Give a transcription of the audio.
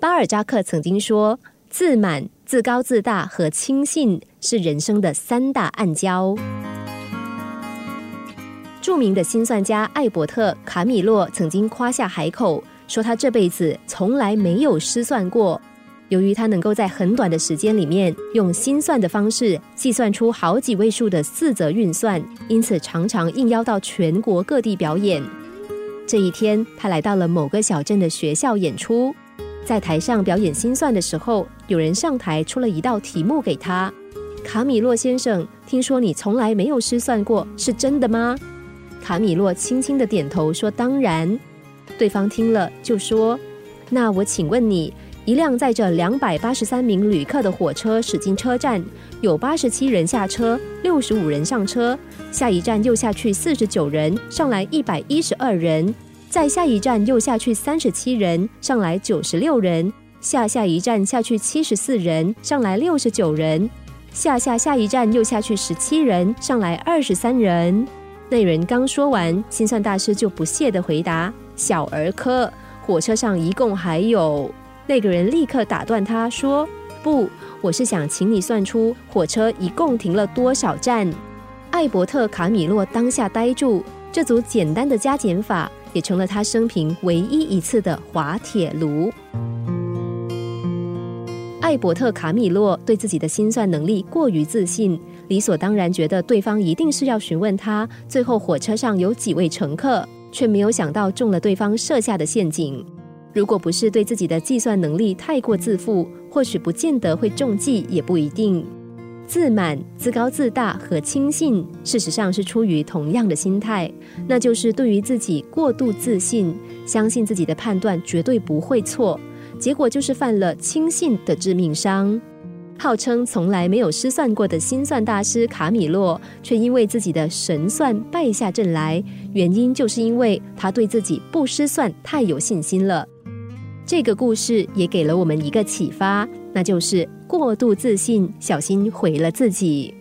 巴尔扎克曾经说：“自满、自高自大和轻信是人生的三大暗礁。”著名的心算家艾伯特·卡米洛曾经夸下海口，说他这辈子从来没有失算过。由于他能够在很短的时间里面用心算的方式计算出好几位数的四则运算，因此常常应邀到全国各地表演。这一天，他来到了某个小镇的学校演出。在台上表演心算的时候，有人上台出了一道题目给他：“卡米洛先生，听说你从来没有失算过，是真的吗？”卡米洛轻轻的点头说：“当然。”对方听了就说：“那我请问你，一辆载着两百八十三名旅客的火车驶进车站，有八十七人下车，六十五人上车，下一站又下去四十九人，上来一百一十二人。”在下一站又下去三十七人，上来九十六人；下下一站下去七十四人，上来六十九人；下下下一站又下去十七人，上来二十三人。那人刚说完，心算大师就不屑的回答：“小儿科，火车上一共还有……”那个人立刻打断他说：“不，我是想请你算出火车一共停了多少站。”艾伯特·卡米洛当下呆住，这组简单的加减法。也成了他生平唯一一次的滑铁卢。艾伯特·卡米洛对自己的心算能力过于自信，理所当然觉得对方一定是要询问他最后火车上有几位乘客，却没有想到中了对方设下的陷阱。如果不是对自己的计算能力太过自负，或许不见得会中计，也不一定。自满、自高自大和轻信，事实上是出于同样的心态，那就是对于自己过度自信，相信自己的判断绝对不会错，结果就是犯了轻信的致命伤。号称从来没有失算过的心算大师卡米洛，却因为自己的神算败下阵来，原因就是因为他对自己不失算太有信心了。这个故事也给了我们一个启发，那就是过度自信，小心毁了自己。